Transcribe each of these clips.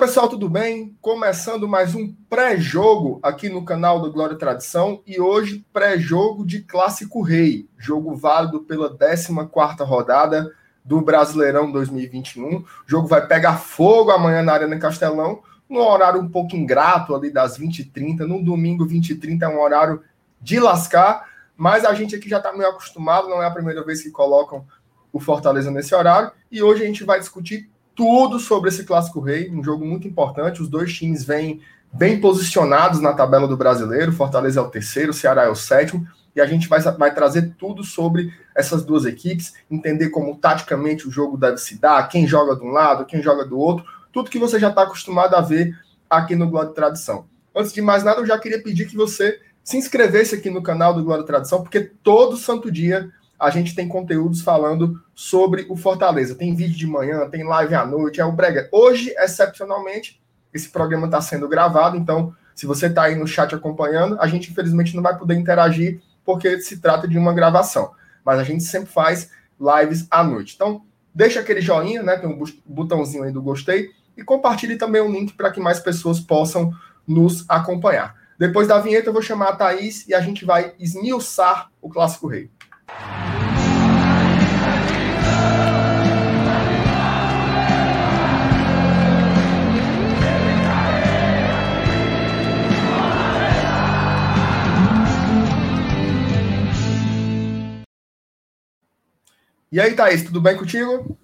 pessoal, tudo bem? Começando mais um pré-jogo aqui no canal do Glória e Tradição e hoje pré-jogo de Clássico Rei, jogo válido pela 14ª rodada do Brasileirão 2021. O jogo vai pegar fogo amanhã na Arena Castelão, num horário um pouco ingrato ali das 20h30, no domingo 20h30 é um horário de lascar, mas a gente aqui já está meio acostumado, não é a primeira vez que colocam o Fortaleza nesse horário, e hoje a gente vai discutir tudo sobre esse Clássico Rei, um jogo muito importante. Os dois times vêm bem posicionados na tabela do brasileiro. Fortaleza é o terceiro, Ceará é o sétimo. E a gente vai, vai trazer tudo sobre essas duas equipes, entender como taticamente o jogo deve se dar, quem joga de um lado, quem joga do outro, tudo que você já está acostumado a ver aqui no Glória Tradição. Antes de mais nada, eu já queria pedir que você se inscrevesse aqui no canal do Glória Tradição, porque todo santo dia a gente tem conteúdos falando sobre o Fortaleza. Tem vídeo de manhã, tem live à noite, é o Brega. Hoje, excepcionalmente, esse programa está sendo gravado, então, se você está aí no chat acompanhando, a gente infelizmente não vai poder interagir porque se trata de uma gravação. Mas a gente sempre faz lives à noite. Então, deixa aquele joinha, né? Tem um botãozinho aí do gostei e compartilhe também o link para que mais pessoas possam nos acompanhar. Depois da vinheta, eu vou chamar a Thaís e a gente vai esmiuçar o Clássico Rei. E aí, Thaís, tudo bem contigo?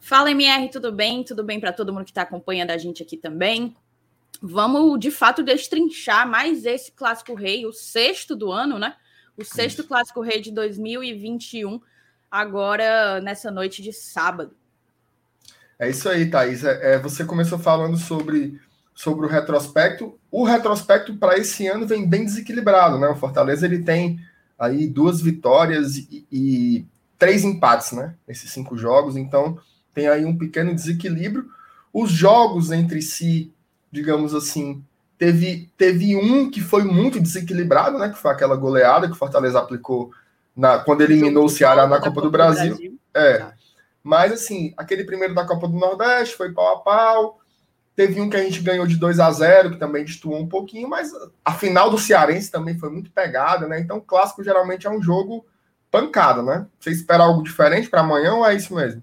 Fala, MR, tudo bem? Tudo bem para todo mundo que está acompanhando a gente aqui também. Vamos, de fato, destrinchar mais esse Clássico Rei, o sexto do ano, né? O sexto Isso. Clássico Rei de 2021, agora nessa noite de sábado. É isso aí, Thaís. É, é você começou falando sobre, sobre o retrospecto. O retrospecto para esse ano vem bem desequilibrado, né? O Fortaleza ele tem aí duas vitórias e, e três empates, né? Nesses cinco jogos, então tem aí um pequeno desequilíbrio. Os jogos entre si, digamos assim, teve, teve um que foi muito desequilibrado, né? Que foi aquela goleada que o Fortaleza aplicou na, quando eliminou o Ceará na Copa do Brasil. Brasil. É. Tá. Mas assim, aquele primeiro da Copa do Nordeste foi pau a pau. Teve um que a gente ganhou de 2 a 0 que também destoou um pouquinho, mas a final do Cearense também foi muito pegada, né? Então, clássico geralmente é um jogo pancada, né? Você espera algo diferente para amanhã ou é isso mesmo?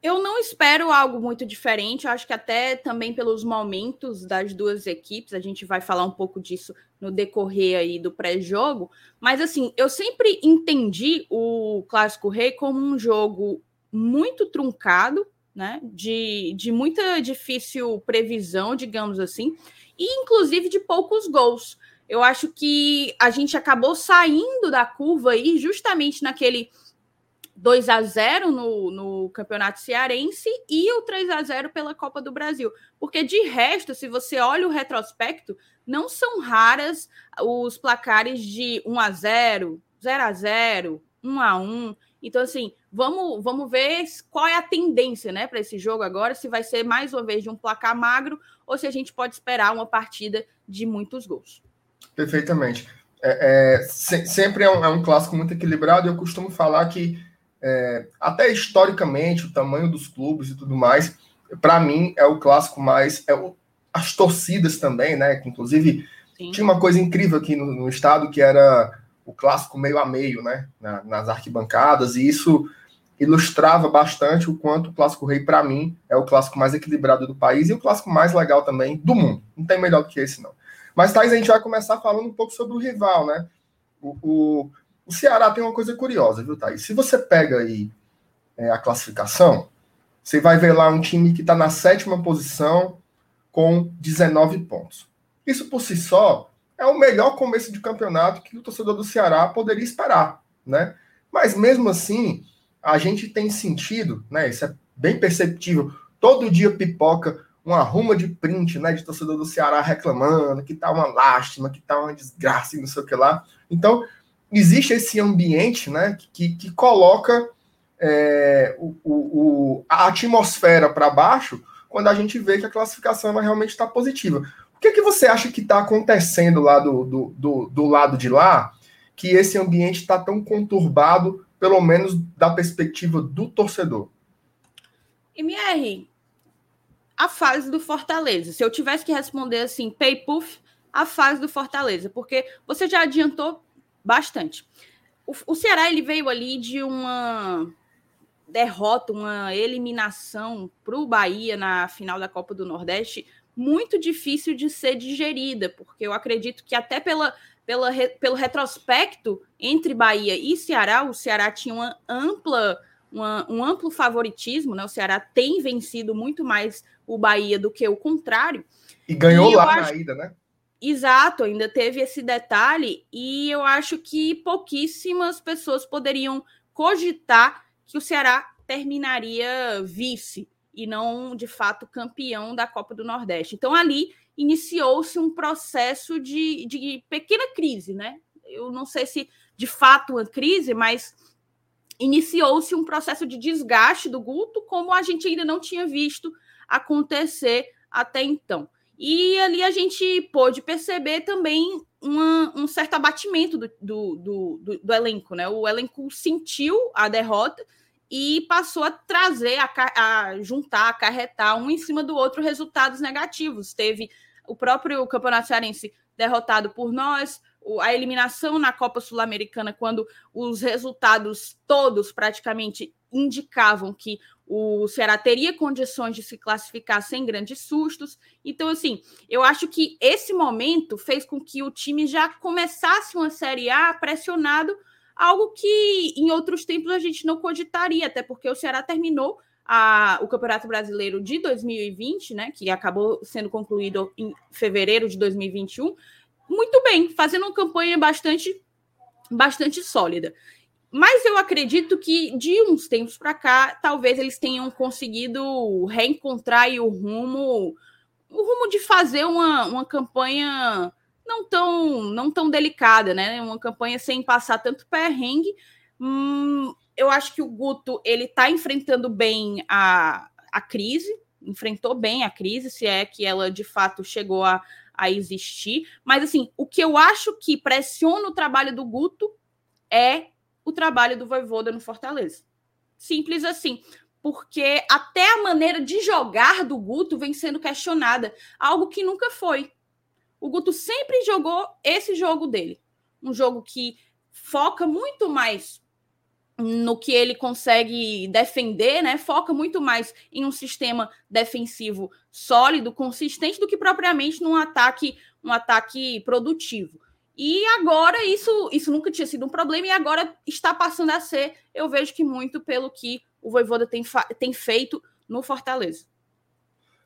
Eu não espero algo muito diferente. Eu acho que até também pelos momentos das duas equipes, a gente vai falar um pouco disso no decorrer aí do pré-jogo. Mas assim, eu sempre entendi o Clássico Rei como um jogo muito truncado, né? De, de muita difícil previsão, digamos assim, e inclusive de poucos gols eu acho que a gente acabou saindo da curva aí justamente naquele 2 a 0 no, no Campeonato Cearense e o 3 a 0 pela Copa do Brasil. Porque de resto, se você olha o retrospecto, não são raras os placares de 1 a 0, 0 a 0, 1 a 1. Então assim, vamos vamos ver qual é a tendência, né, para esse jogo agora, se vai ser mais uma vez de um placar magro ou se a gente pode esperar uma partida de muitos gols. Perfeitamente. É, é, se, sempre é um, é um, clássico muito equilibrado. Eu costumo falar que, é, até historicamente, o tamanho dos clubes e tudo mais, para mim é o clássico mais. É o, as torcidas também, né? Que inclusive Sim. tinha uma coisa incrível aqui no, no, estado que era o clássico meio a meio, né? Na, nas arquibancadas, e isso ilustrava bastante o quanto o clássico rei, para mim, é o clássico mais equilibrado do país e o clássico mais legal também do mundo. Não tem melhor do que esse, não. Mas, Thais, a gente vai começar falando um pouco sobre o rival, né? O, o, o Ceará tem uma coisa curiosa, viu, Thais? Se você pega aí é, a classificação, você vai ver lá um time que está na sétima posição com 19 pontos. Isso por si só é o melhor começo de campeonato que o torcedor do Ceará poderia esperar, né? Mas mesmo assim, a gente tem sentido, né? Isso é bem perceptível. Todo dia pipoca uma ruma de print, né, de torcedor do Ceará reclamando que tá uma lástima, que tá uma desgraça e não sei o que lá. Então, existe esse ambiente, né, que, que coloca é, o, o, a atmosfera para baixo quando a gente vê que a classificação realmente está positiva. O que, que você acha que está acontecendo lá do, do, do, do lado de lá, que esse ambiente está tão conturbado, pelo menos da perspectiva do torcedor? MR, a fase do Fortaleza. Se eu tivesse que responder assim, pay puff, a fase do Fortaleza, porque você já adiantou bastante. O, o Ceará ele veio ali de uma derrota, uma eliminação para o Bahia na final da Copa do Nordeste muito difícil de ser digerida, porque eu acredito que até pela, pela, pelo retrospecto entre Bahia e Ceará, o Ceará tinha uma ampla, uma, um amplo favoritismo, né? O Ceará tem vencido muito mais o Bahia do que o contrário. E ganhou e lá acho... na ida, né? Exato, ainda teve esse detalhe, e eu acho que pouquíssimas pessoas poderiam cogitar que o Ceará terminaria vice e não, de fato, campeão da Copa do Nordeste. Então, ali iniciou-se um processo de, de pequena crise, né? Eu não sei se de fato uma crise, mas iniciou-se um processo de desgaste do Guto, como a gente ainda não tinha visto acontecer até então. E ali a gente pôde perceber também uma, um certo abatimento do, do, do, do, elenco, né? O elenco sentiu a derrota e passou a trazer, a, a juntar, acarretar um em cima do outro resultados negativos. Teve o próprio Campeonato Cearense derrotado por nós, a eliminação na Copa Sul-Americana, quando os resultados todos praticamente indicavam que o Ceará teria condições de se classificar sem grandes sustos. Então, assim, eu acho que esse momento fez com que o time já começasse uma Série A pressionado algo que em outros tempos a gente não cogitaria, até porque o Ceará terminou a, o Campeonato Brasileiro de 2020, né, que acabou sendo concluído em fevereiro de 2021, muito bem, fazendo uma campanha bastante, bastante sólida. Mas eu acredito que de uns tempos para cá, talvez eles tenham conseguido reencontrar o rumo, o rumo de fazer uma, uma campanha não tão, não tão delicada, né? Uma campanha sem passar tanto perrengue. Hum, eu acho que o Guto ele está enfrentando bem a, a crise, enfrentou bem a crise, se é que ela de fato chegou a, a existir. Mas assim, o que eu acho que pressiona o trabalho do Guto é o trabalho do Voivoda no Fortaleza. Simples assim. Porque até a maneira de jogar do Guto vem sendo questionada, algo que nunca foi o Guto sempre jogou esse jogo dele. Um jogo que foca muito mais no que ele consegue defender, né? Foca muito mais em um sistema defensivo sólido, consistente, do que propriamente num ataque, um ataque produtivo. E agora isso, isso nunca tinha sido um problema e agora está passando a ser. Eu vejo que muito pelo que o Voivoda tem, tem feito no Fortaleza.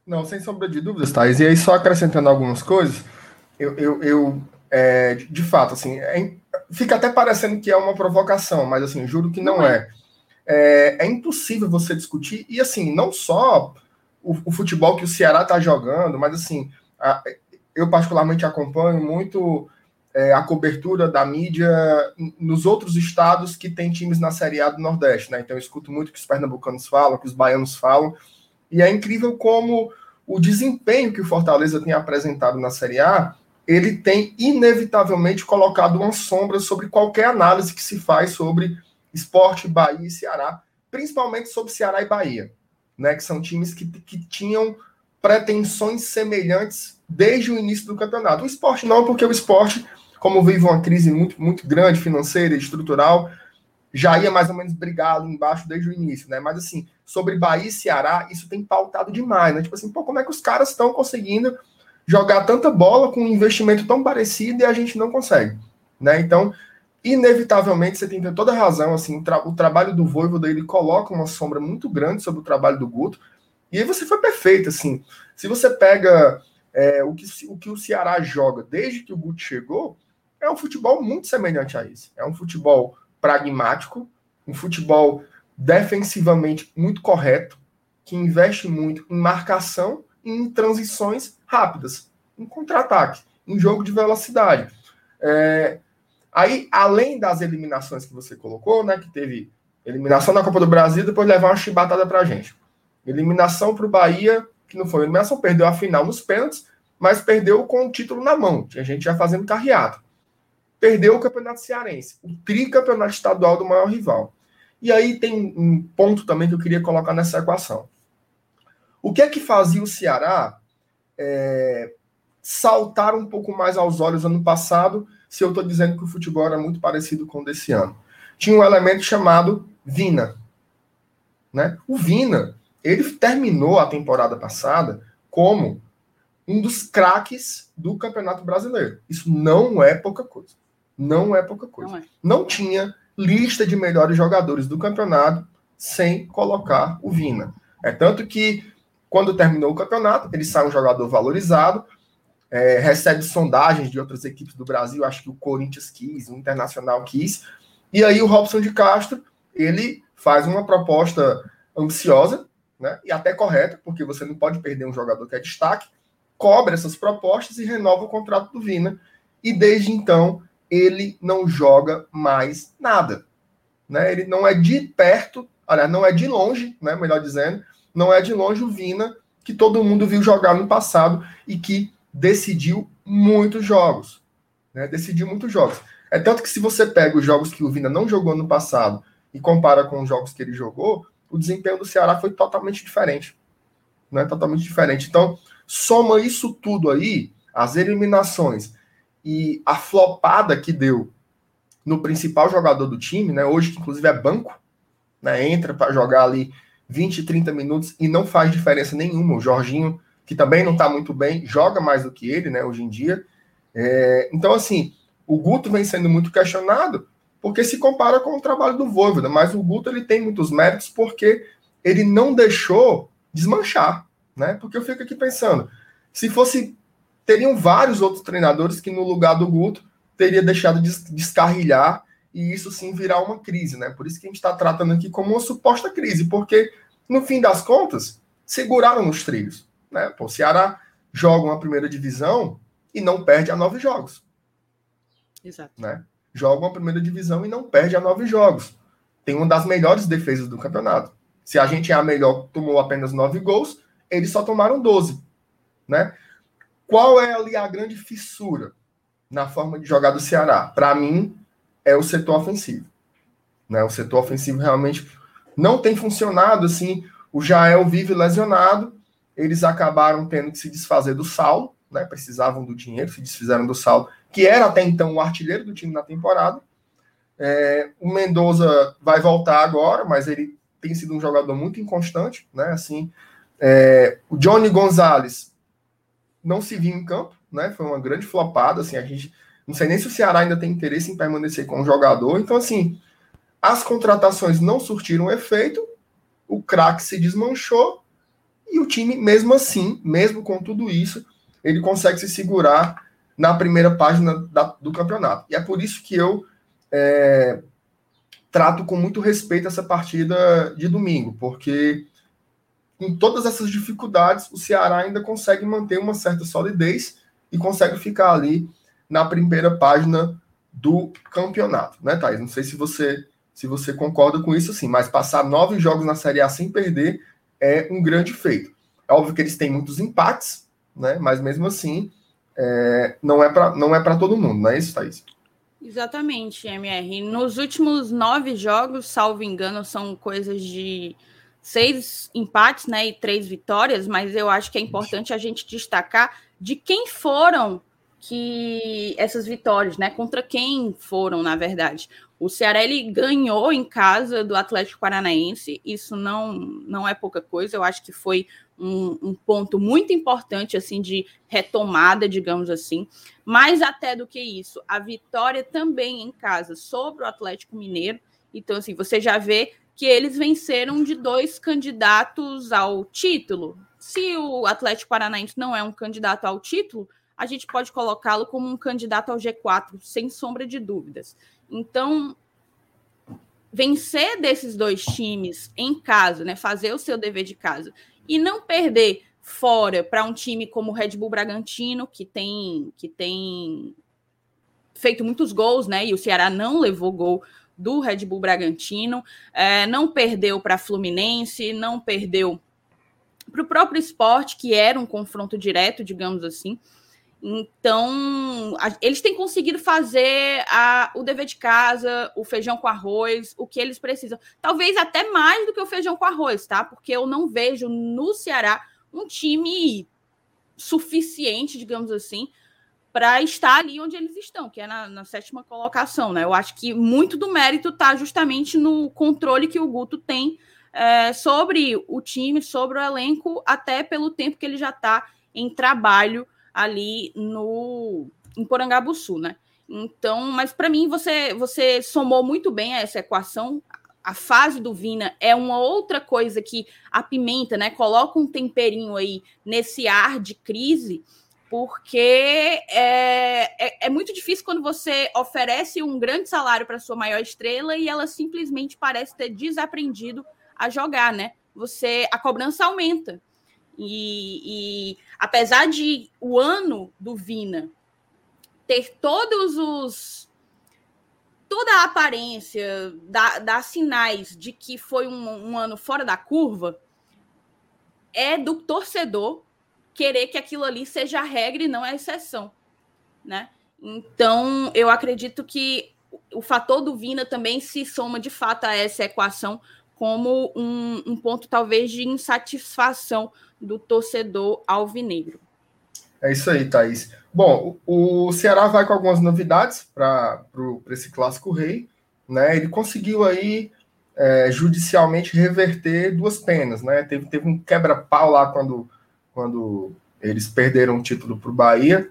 Não, sem sombra de dúvidas, Thais. E aí, só acrescentando algumas coisas, eu, eu, eu é, de fato, assim, é, fica até parecendo que é uma provocação, mas assim, juro que não, não é. é. é. é. impossível você discutir, e assim, não só o, o futebol que o Ceará está jogando, mas assim, a, eu particularmente acompanho muito é, a cobertura da mídia nos outros estados que tem times na Série A do Nordeste, né? Então eu escuto muito o que os pernambucanos falam, que os baianos falam, e é incrível como o desempenho que o Fortaleza tem apresentado na Série A ele tem inevitavelmente colocado uma sombra sobre qualquer análise que se faz sobre esporte, Bahia e Ceará, principalmente sobre Ceará e Bahia, né, que são times que, que tinham pretensões semelhantes desde o início do campeonato. O esporte não, porque o esporte, como vive uma crise muito, muito grande, financeira e estrutural, já ia mais ou menos brigado embaixo desde o início, né? Mas assim, sobre Bahia e Ceará, isso tem pautado demais, né? Tipo assim, pô, como é que os caras estão conseguindo jogar tanta bola com um investimento tão parecido e a gente não consegue, né? Então, inevitavelmente, você tem toda a razão, assim, o, tra o trabalho do Voivoda, ele coloca uma sombra muito grande sobre o trabalho do Guto, e aí você foi perfeito, assim, se você pega é, o, que, o que o Ceará joga desde que o Guto chegou, é um futebol muito semelhante a isso, é um futebol pragmático, um futebol defensivamente muito correto, que investe muito em marcação e em transições rápidas, em contra-ataque, em jogo de velocidade. É, aí, além das eliminações que você colocou, né, que teve eliminação na Copa do Brasil, depois levar uma chibatada pra gente. Eliminação para o Bahia, que não foi eliminação, perdeu a final nos pênaltis, mas perdeu com o título na mão. A gente já fazendo carreado. Perdeu o Campeonato Cearense, o tricampeonato estadual do maior rival. E aí tem um ponto também que eu queria colocar nessa equação. O que é que fazia o Ceará é, saltar um pouco mais aos olhos ano passado, se eu estou dizendo que o futebol era muito parecido com o desse ano? Tinha um elemento chamado Vina. Né? O Vina, ele terminou a temporada passada como um dos craques do Campeonato Brasileiro. Isso não é pouca coisa. Não é pouca coisa. Não, é. não tinha lista de melhores jogadores do campeonato sem colocar o Vina. É tanto que, quando terminou o campeonato, ele sai um jogador valorizado, é, recebe sondagens de outras equipes do Brasil, acho que o Corinthians quis, o Internacional quis, e aí o Robson de Castro, ele faz uma proposta ambiciosa, né, e até correta, porque você não pode perder um jogador que é destaque, cobra essas propostas e renova o contrato do Vina, e desde então ele não joga mais nada. Né? Ele não é de perto, aliás, não é de longe, né, melhor dizendo, não é de longe o Vina que todo mundo viu jogar no passado e que decidiu muitos jogos. Né? Decidiu muitos jogos. É tanto que se você pega os jogos que o Vina não jogou no passado e compara com os jogos que ele jogou, o desempenho do Ceará foi totalmente diferente. Né? Totalmente diferente. Então, soma isso tudo aí, as eliminações e a flopada que deu no principal jogador do time, né? Hoje, que inclusive é banco, né? Entra para jogar ali 20, 30 minutos e não faz diferença nenhuma. O Jorginho, que também não está muito bem, joga mais do que ele, né? Hoje em dia. É... então, assim, o Guto vem sendo muito questionado porque se compara com o trabalho do Voivoda, mas o Guto ele tem muitos méritos porque ele não deixou desmanchar, né? Porque eu fico aqui pensando, se fosse teriam vários outros treinadores que, no lugar do Guto, teria deixado de descarrilhar e isso sim virar uma crise, né? Por isso que a gente está tratando aqui como uma suposta crise, porque, no fim das contas, seguraram os trilhos. Né? Pô, o Ceará joga uma primeira divisão e não perde a nove jogos. Exato. Né? Joga uma primeira divisão e não perde a nove jogos. Tem uma das melhores defesas do campeonato. Se a gente é a melhor, tomou apenas nove gols, eles só tomaram 12. Né? Qual é ali a grande fissura na forma de jogar do Ceará? Para mim, é o setor ofensivo. Né? O setor ofensivo realmente não tem funcionado assim. O Jael vive lesionado, eles acabaram tendo que se desfazer do Saulo, né? precisavam do dinheiro, se desfizeram do Saulo, que era até então o artilheiro do time na temporada. É, o Mendoza vai voltar agora, mas ele tem sido um jogador muito inconstante, né? Assim, é, o Johnny Gonzalez não se viu em campo, né? Foi uma grande flopada, assim, a gente não sei nem se o Ceará ainda tem interesse em permanecer com o jogador. Então, assim, as contratações não surtiram efeito, o craque se desmanchou e o time, mesmo assim, mesmo com tudo isso, ele consegue se segurar na primeira página da, do campeonato. E é por isso que eu é, trato com muito respeito essa partida de domingo, porque com todas essas dificuldades, o Ceará ainda consegue manter uma certa solidez e consegue ficar ali na primeira página do campeonato, né, Thaís? Não sei se você se você concorda com isso, assim, mas passar nove jogos na Série A sem perder é um grande feito. É óbvio que eles têm muitos empates, né? Mas mesmo assim, é, não é para não é para todo mundo, não é isso, Thaís? Exatamente, MR. Nos últimos nove jogos, salvo engano, são coisas de seis empates né, e três vitórias, mas eu acho que é importante a gente destacar de quem foram que essas vitórias, né? Contra quem foram, na verdade. O Ceará ele ganhou em casa do Atlético Paranaense, isso não, não é pouca coisa, eu acho que foi um, um, ponto muito importante assim de retomada, digamos assim. Mais até do que isso, a vitória também em casa sobre o Atlético Mineiro. Então, assim, você já vê que eles venceram de dois candidatos ao título. Se o Atlético Paranaense não é um candidato ao título, a gente pode colocá-lo como um candidato ao G4, sem sombra de dúvidas. Então, vencer desses dois times em casa, né, fazer o seu dever de casa e não perder fora para um time como o Red Bull Bragantino, que tem que tem feito muitos gols, né? E o Ceará não levou gol do Red Bull Bragantino, é, não perdeu para Fluminense, não perdeu para o próprio esporte, que era um confronto direto, digamos assim. Então, a, eles têm conseguido fazer a, o dever de casa, o feijão com arroz, o que eles precisam. Talvez até mais do que o feijão com arroz, tá? Porque eu não vejo no Ceará um time suficiente, digamos assim, para estar ali onde eles estão, que é na, na, sétima colocação, né? Eu acho que muito do mérito está justamente no controle que o Guto tem é, sobre o time, sobre o elenco, até pelo tempo que ele já está em trabalho ali no em Porangabuçu, né? Então, mas para mim você você somou muito bem essa equação. A fase do Vina é uma outra coisa que apimenta, né? Coloca um temperinho aí nesse ar de crise porque é, é, é, muito difícil quando você oferece um grande salário para sua maior estrela e ela simplesmente parece ter desaprendido a jogar, né? Você a cobrança aumenta. E, e apesar de o ano do Vina ter todos os toda a aparência, dar, sinais de que foi um, um ano fora da curva, é do torcedor querer que aquilo ali seja a regra e não a exceção, né? Então, eu acredito que o fator do Vina também se soma de fato a essa equação como um, um ponto talvez de insatisfação do torcedor alvinegro. É isso aí, Thaís. Bom, o, Ceará vai com algumas novidades para esse clássico rei. Né? Ele conseguiu aí é, judicialmente reverter duas penas. Né? Teve, teve um quebra-pau lá quando quando eles perderam o título para o Bahia.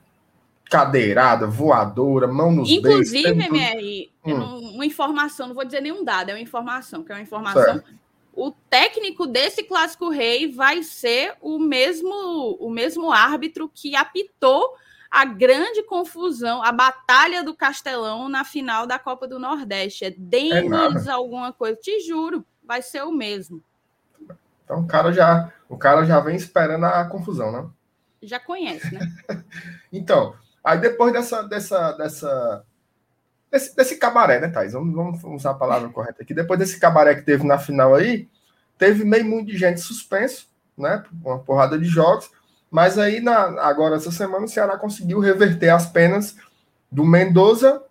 Cadeirada, voadora, mão nos Inclusive, beijos. Inclusive, hum. uma informação, não vou dizer nenhum dado, é uma informação, que é uma informação. Certo. O técnico desse clássico rei vai ser o mesmo, o mesmo árbitro que apitou a grande confusão, a batalha do Castelão na final da Copa do Nordeste. É Denis é alguma coisa, te juro, vai ser o mesmo. Então o cara já, o cara já vem esperando a confusão, né? Já conhece, né? então, aí depois dessa, dessa, dessa desse, desse cabaré, né, Thais? Vamos, vamos, usar a palavra correta aqui. Depois desse cabaré que teve na final aí, teve meio muito de gente suspenso, né? Uma porrada de jogos. Mas aí, na, agora, essa semana, o Ceará conseguiu reverter as penas do Mendoza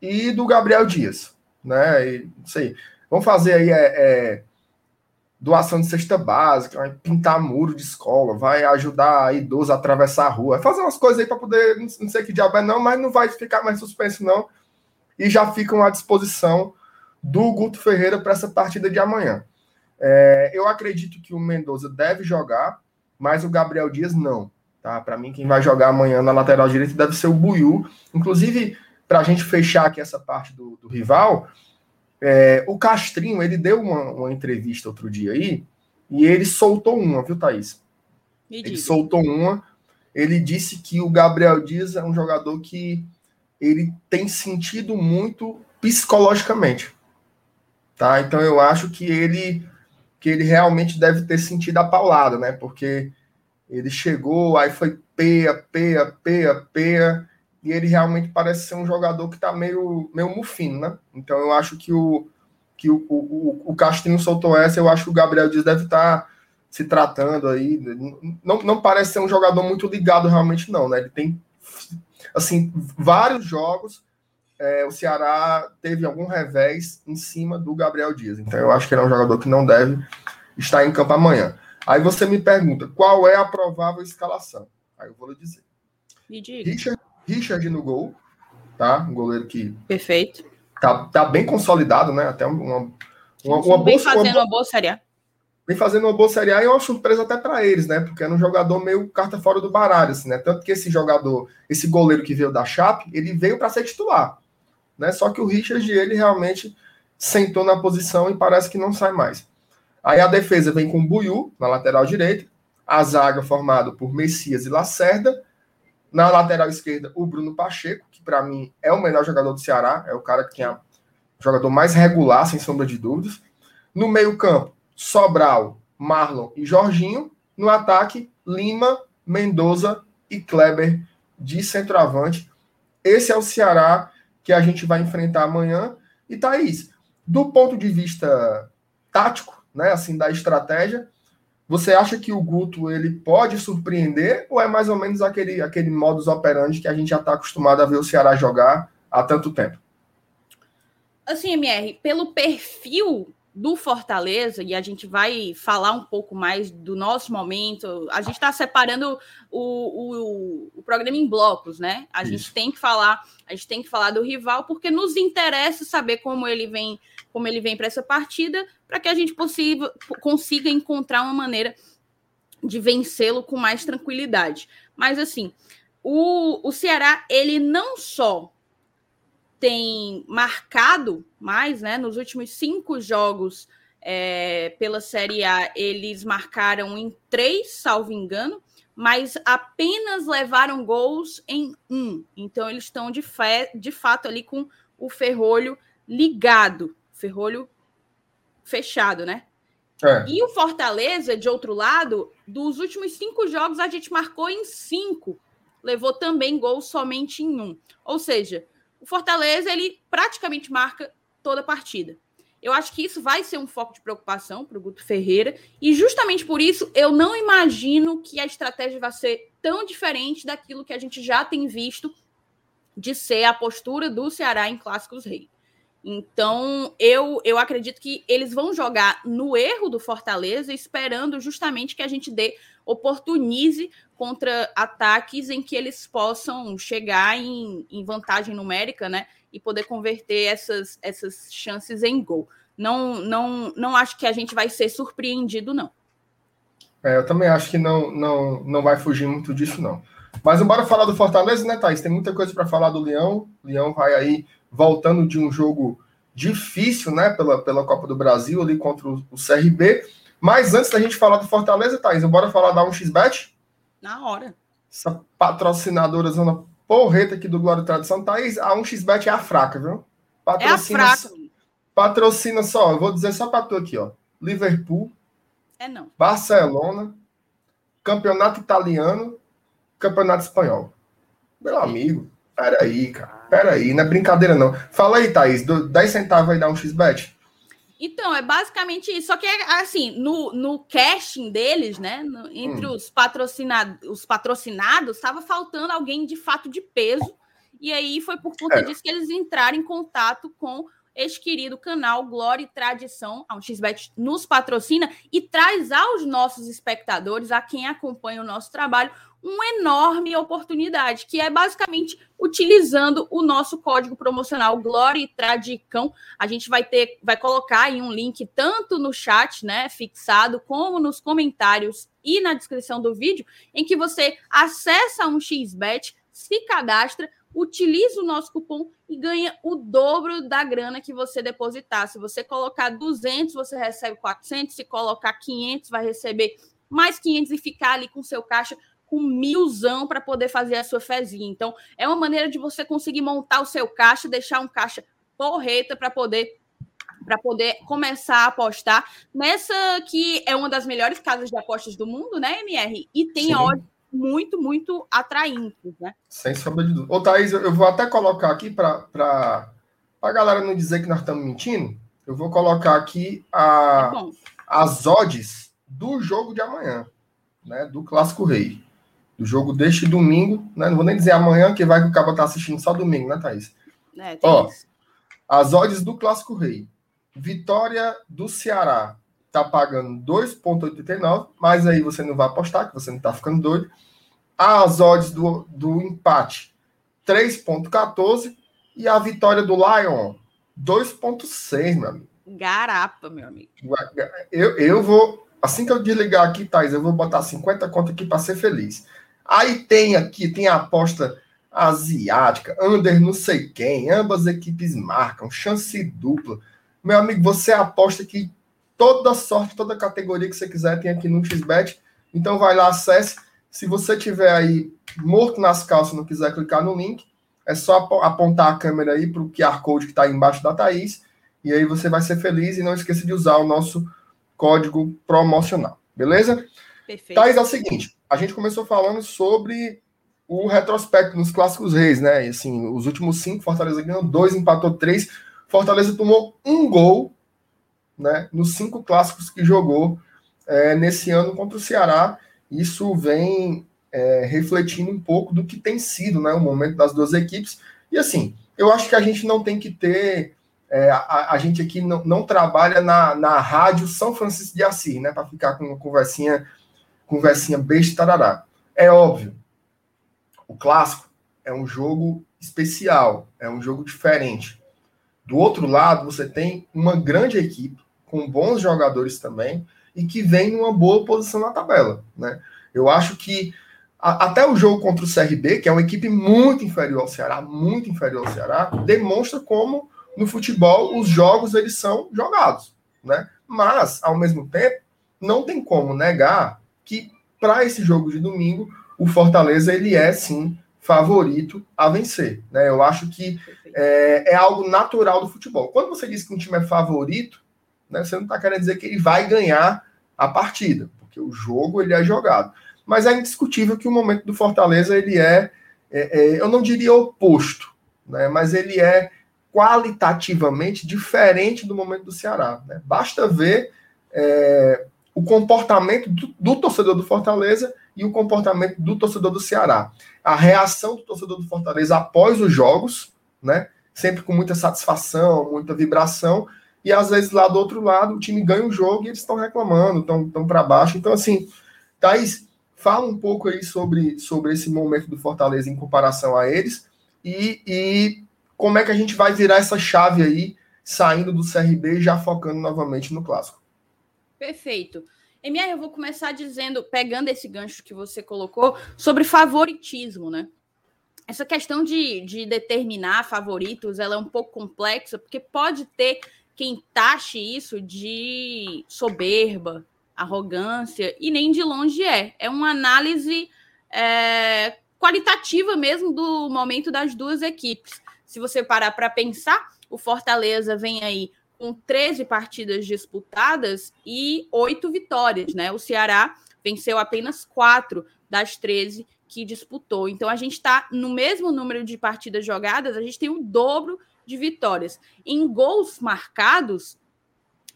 e do Gabriel Dias, né? E, não sei. Vamos fazer aí é, é doação de cesta básica, vai pintar muro de escola, vai ajudar idoso a atravessar a rua, vai fazer umas coisas aí para poder, não sei que diabo é não, mas não vai ficar mais suspenso não, e já ficam à disposição do Guto Ferreira para essa partida de amanhã. É, eu acredito que o Mendoza deve jogar, mas o Gabriel Dias não. Tá? Para mim, quem vai jogar amanhã na lateral direita deve ser o Buiu. Inclusive, para a gente fechar aqui essa parte do, do rival, é, o Castrinho, ele deu uma, uma, entrevista outro dia aí, e ele soltou uma, viu, Thaís? ele soltou uma. Ele disse que o Gabriel Dias é um jogador que ele tem sentido muito psicologicamente. Tá? Então eu acho que ele que ele realmente deve ter sentido a paulada, né? Porque ele chegou, aí foi peia, peia, peia, peia, e ele realmente parece ser um jogador que está meio, meio mufino, né? Então eu acho que o, que o, o, o Castrinho soltou essa, eu acho que o Gabriel Dias deve estar tá se tratando aí. Não, não parece ser um jogador muito ligado realmente, não, né? Ele tem assim, vários jogos. É, o Ceará teve algum revés em cima do Gabriel Dias. Então eu acho que ele é um jogador que não deve estar em campo amanhã. Aí você me pergunta qual é a provável escalação. Aí eu vou lhe dizer. Me diga. Richard Richard no gol, tá? Um goleiro que. Perfeito. Tá, tá bem consolidado, né? Até uma. uma, uma boa, fazendo uma, uma boa série A. Vem fazendo uma boa série A e é uma surpresa até para eles, né? Porque era um jogador meio carta fora do baralho, assim, né? Tanto que esse jogador, esse goleiro que veio da Chape, ele veio para ser titular, né? Só que o Richard, ele realmente sentou na posição e parece que não sai mais. Aí a defesa vem com o Buiu na lateral direita, a zaga formada por Messias e Lacerda, na lateral esquerda, o Bruno Pacheco, que para mim é o melhor jogador do Ceará, é o cara que o jogador mais regular, sem sombra de dúvidas. No meio-campo, Sobral, Marlon e Jorginho. No ataque, Lima, Mendoza e Kleber de centroavante. Esse é o Ceará que a gente vai enfrentar amanhã. E Thaís, do ponto de vista tático, né, assim, da estratégia, você acha que o Guto ele pode surpreender ou é mais ou menos aquele, aquele modus operandi que a gente já está acostumado a ver o Ceará jogar há tanto tempo? Assim, MR, pelo perfil do Fortaleza, e a gente vai falar um pouco mais do nosso momento, a gente está separando o, o, o, programa em blocos, né? A Isso. gente tem que falar, a gente tem que falar do rival, porque nos interessa saber como ele vem, como ele vem para essa partida, para que a gente possível, consiga encontrar uma maneira de vencê-lo com mais tranquilidade. Mas assim, o, o Ceará, ele não só tem marcado mais, né? Nos últimos cinco jogos é, pela Série A, eles marcaram em três, salvo engano, mas apenas levaram gols em um. Então, eles estão de, de fato ali com o ferrolho ligado, ferrolho fechado, né? É. E o Fortaleza, de outro lado, dos últimos cinco jogos, a gente marcou em cinco. Levou também gol somente em um. Ou seja, o Fortaleza ele praticamente marca toda a partida. Eu acho que isso vai ser um foco de preocupação para o Guto Ferreira, e justamente por isso eu não imagino que a estratégia vai ser tão diferente daquilo que a gente já tem visto de ser a postura do Ceará em Clássicos Rei. Então, eu, eu acredito que eles vão jogar no erro do Fortaleza, esperando justamente que a gente dê oportunize contra ataques em que eles possam chegar em, em vantagem numérica, né? E poder converter essas, essas chances em gol. Não, não, não acho que a gente vai ser surpreendido, não. É, eu também acho que não, não, não vai fugir muito disso, não. Mas bora falar do Fortaleza, né, Thaís? Tem muita coisa para falar do Leão. O Leão vai aí voltando de um jogo difícil, né, pela, pela Copa do Brasil, ali contra o, o CRB. Mas antes da gente falar do Fortaleza, Thaís, bora falar da 1xBet? Na hora. Essa patrocinadora zona porreta aqui do Glória e Tradição. Thaís, a 1xBet é a fraca, viu? Patrocina, é a fraca. Patrocina só, eu vou dizer só para tu aqui, ó. Liverpool. É não. Barcelona. Campeonato Italiano. Campeonato Espanhol. Meu amigo, peraí, cara. Peraí, não é brincadeira não. Fala aí, Thaís, 10 centavos aí dá um xbet? Então, é basicamente isso. Só que, assim, no, no casting deles, né? No, entre hum. os, patrocinados, os patrocinados, estava faltando alguém de fato de peso. E aí foi por conta é. disso que eles entraram em contato com este querido canal Glória e Tradição. A 1xBet nos patrocina e traz aos nossos espectadores, a quem acompanha o nosso trabalho, uma enorme oportunidade, que é basicamente utilizando o nosso código promocional Glória e Tradicão. A gente vai ter, vai colocar aí um link tanto no chat, né, fixado, como nos comentários e na descrição do vídeo, em que você acessa um xbet, se cadastra, utiliza o nosso cupom e ganha o dobro da grana que você depositar. Se você colocar 200, você recebe 400, se colocar 500, vai receber mais 500 e ficar ali com seu caixa com milzão para poder fazer a sua fezinha. Então, é uma maneira de você conseguir montar o seu caixa, deixar um caixa porreta para poder para poder começar a apostar nessa que é uma das melhores casas de apostas do mundo, né, MR? E tem odds muito, muito atraentes, né? Sem sombra de dúvida. Ô, Thaís, eu vou até colocar aqui para a galera não dizer que nós estamos mentindo, eu vou colocar aqui a, é as odds do jogo de amanhã, né? Do Clássico Rei do jogo deste domingo, né? Não vou nem dizer amanhã, que vai que o Cabo tá assistindo só domingo, né, Thaís? É, Ó, isso. as odds do Clássico Rei. Vitória do Ceará tá pagando 2,89, mas aí você não vai apostar, que você não tá ficando doido. As odds do, do empate, 3,14. E a vitória do Lion, 2,6, meu amigo. Garapa, meu amigo. Eu, eu vou, assim que eu desligar aqui, Thais, eu vou botar 50 contas aqui para ser feliz. Aí tem aqui, tem a aposta asiática, under não sei quem, ambas equipes marcam, chance dupla. Meu amigo, você aposta que toda sorte, toda categoria que você quiser tem aqui no XBet. Então vai lá, acesse. Se você tiver aí morto nas calças e não quiser clicar no link, é só apontar a câmera aí para o QR Code que está aí embaixo da Thaís. E aí você vai ser feliz e não esqueça de usar o nosso código promocional. Beleza? Perfeito. Thaís, é o seguinte a gente começou falando sobre o retrospecto nos clássicos reis, né? E, assim, os últimos cinco, Fortaleza ganhou dois, empatou três. Fortaleza tomou um gol, né? Nos cinco clássicos que jogou é, nesse ano contra o Ceará. Isso vem é, refletindo um pouco do que tem sido, né? O momento das duas equipes. E assim, eu acho que a gente não tem que ter É, a, a, gente aqui não, não trabalha na, na rádio São Francisco de Assis, né? Para ficar com uma conversinha, conversinha besta tarará. É óbvio, o clássico é um jogo especial, é um jogo diferente. Do outro lado, você tem uma grande equipe, com bons jogadores também, e que vem numa boa posição na tabela. Né? Eu acho que a, até o jogo contra o CRB, que é uma equipe muito inferior ao Ceará, muito inferior ao Ceará, demonstra como no futebol os jogos eles são jogados. Né? Mas, ao mesmo tempo, não tem como negar que para esse jogo de domingo o Fortaleza ele é sim favorito a vencer. Né? Eu acho que é, é, algo natural do futebol. Quando você diz que um time é favorito, né, você não está querendo dizer que ele vai ganhar a partida, porque o jogo ele é jogado. Mas é indiscutível que o momento do Fortaleza ele é, é, é eu não diria oposto, né, mas ele é qualitativamente diferente do momento do Ceará. Né? Basta ver é, o comportamento do, do torcedor do Fortaleza e o comportamento do torcedor do Ceará. A reação do torcedor do Fortaleza após os jogos, né? Sempre com muita satisfação, muita vibração, e às vezes lá do outro lado o time ganha o jogo e eles estão reclamando, estão para baixo. Então, assim, Thaís, fala um pouco aí sobre, sobre esse momento do Fortaleza em comparação a eles e, e como é que a gente vai virar essa chave aí, saindo do CRB e já focando novamente no clássico. Perfeito. MR, eu vou começar dizendo, pegando esse gancho que você colocou, sobre favoritismo, né? Essa questão de, de determinar favoritos, ela é um pouco complexa, porque pode ter quem taxe isso de soberba, arrogância, e nem de longe é. É uma análise é, qualitativa mesmo do momento das duas equipes. Se você parar para pensar, o Fortaleza vem aí com 13 partidas disputadas e oito vitórias, né? O Ceará venceu apenas quatro das 13 que disputou. Então a gente está no mesmo número de partidas jogadas, a gente tem o dobro de vitórias. Em gols marcados,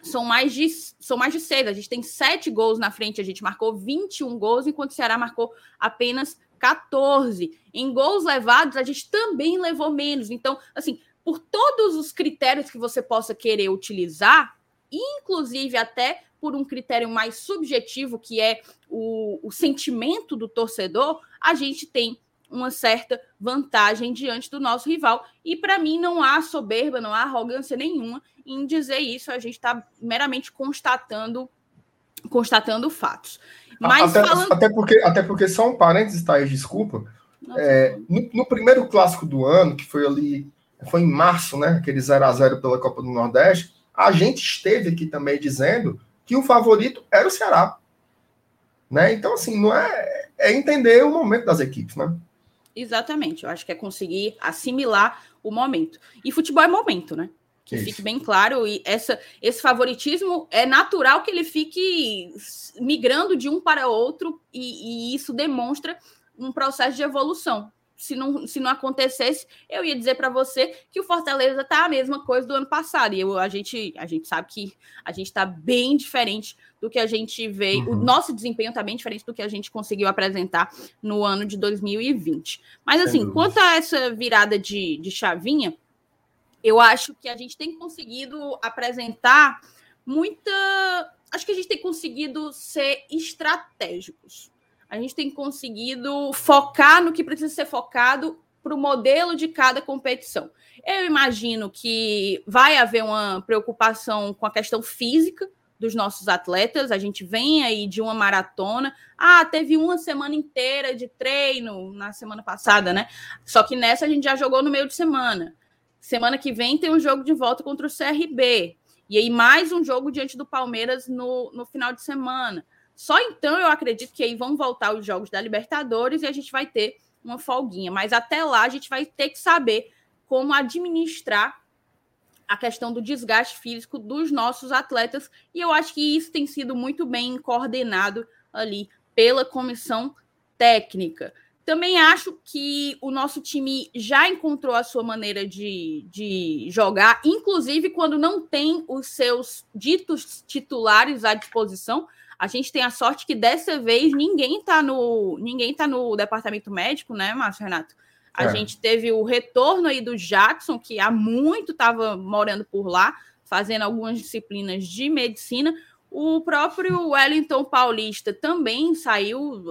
são mais de, são mais de seis. A gente tem sete gols na frente, a gente marcou 21 gols, enquanto o Ceará marcou apenas 14. Em gols levados, a gente também levou menos. Então, assim, por todos os critérios que você possa querer utilizar, inclusive até por um critério mais subjetivo, que é o, o sentimento do torcedor, a gente tem uma certa vantagem diante do nosso rival. E para mim não há soberba, não há arrogância nenhuma em dizer isso. A gente está meramente constatando constatando fatos. Mas até, falando... até, porque, até porque, só um parênteses, Thaís, desculpa. É, no, no, primeiro clássico do ano, que foi ali foi em março, né? Aquele 0 a 0 pela Copa do Nordeste. A gente esteve aqui também dizendo que o favorito era o Ceará. Né? Então, assim, não é, é entender o momento das equipes, né? Exatamente, eu acho que é conseguir assimilar o momento. E futebol é momento, né? Que Isso. fique bem claro, e essa, esse favoritismo é natural que ele fique migrando de um para outro, e, e isso demonstra um processo de evolução se não, se não acontecesse, eu ia dizer para você que o Fortaleza tá a mesma coisa do ano passado. E eu, a, gente, a gente sabe que a gente está bem diferente do que a gente veio. Uhum. O nosso desempenho está bem diferente do que a gente conseguiu apresentar no ano de 2020. Mas, assim, quanto a essa virada de, de chavinha, eu acho que a gente tem conseguido apresentar muita. Acho que a gente tem conseguido ser estratégicos a gente tem conseguido focar no que precisa ser focado para o modelo de cada competição. Eu imagino que vai haver uma preocupação com a questão física dos nossos atletas. A gente vem aí de uma maratona. Ah, teve uma semana inteira de treino na semana passada, né? Só que nessa a gente já jogou no meio de semana. Semana que vem tem um jogo de volta contra o CRB. E aí mais um jogo diante do Palmeiras no, no final de semana. Só então eu acredito que aí vão voltar os jogos da Libertadores e a gente vai ter uma folguinha. Mas até lá a gente vai ter que saber como administrar a questão do desgaste físico dos nossos atletas. E eu acho que isso tem sido muito bem coordenado ali pela comissão técnica. Também acho que o nosso time já encontrou a sua maneira de, de jogar, inclusive quando não tem os seus ditos titulares à disposição. A gente tem a sorte que dessa vez ninguém está no ninguém tá no departamento médico, né, Márcio Renato? A é. gente teve o retorno aí do Jackson, que há muito estava morando por lá, fazendo algumas disciplinas de medicina. O próprio Wellington Paulista também saiu,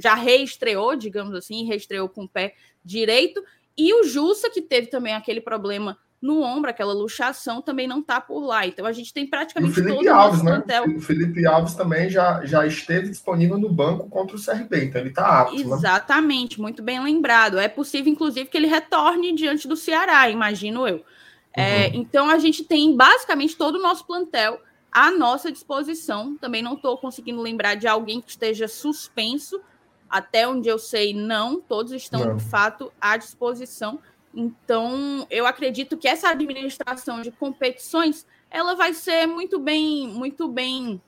já reestreou, digamos assim, reestreou com o pé direito. E o Jussa, que teve também aquele problema no ombro, aquela luxação, também não está por lá. Então a gente tem praticamente o Felipe Alves, né? Plantel. O Felipe Alves também já, já esteve disponível no banco contra o CRB, então ele está apto. Né? Exatamente, né? muito bem lembrado. É possível, inclusive, que ele retorne diante do Ceará, imagino eu. É, uhum. É, então a gente tem basicamente todo o nosso plantel à nossa disposição. Também não estou conseguindo lembrar de alguém que esteja suspenso. Até onde eu sei, não. Todos estão, não. de fato, à disposição. Então, eu acredito que essa administração de competições ela vai ser muito bem, muito bem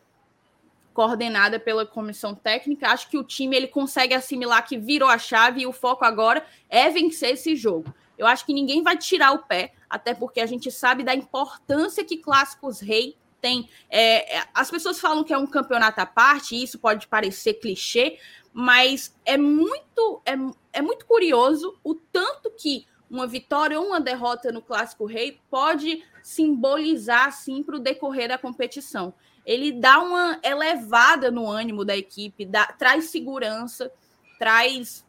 coordenada pela comissão técnica. Acho que o time ele consegue assimilar que virou a chave e o foco agora é vencer esse jogo. Eu acho que ninguém vai tirar o pé, até porque a gente sabe da importância que Clássicos Rei tem. É, é as pessoas falam que é um campeonato à parte, e isso pode parecer clichê, mas é muito, é, é muito curioso o tanto que uma vitória ou uma derrota no Clássico Rei pode simbolizar, assim, para o decorrer da competição. Ele dá uma elevada no ânimo da equipe, dá, traz segurança, traz